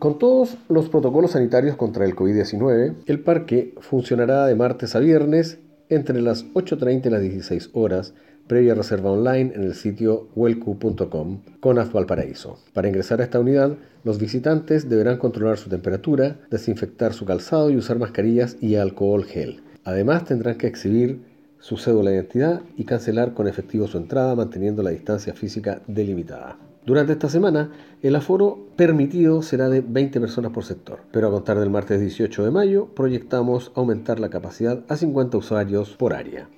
Con todos los protocolos sanitarios contra el COVID-19, el parque funcionará de martes a viernes entre las 8.30 y las 16 horas, previa reserva online en el sitio welcu.com con Valparaíso. Para ingresar a esta unidad, los visitantes deberán controlar su temperatura, desinfectar su calzado y usar mascarillas y alcohol gel. Además, tendrán que exhibir su cédula de identidad y cancelar con efectivo su entrada manteniendo la distancia física delimitada. Durante esta semana, el aforo permitido será de 20 personas por sector, pero a contar del martes 18 de mayo proyectamos aumentar la capacidad a 50 usuarios por área.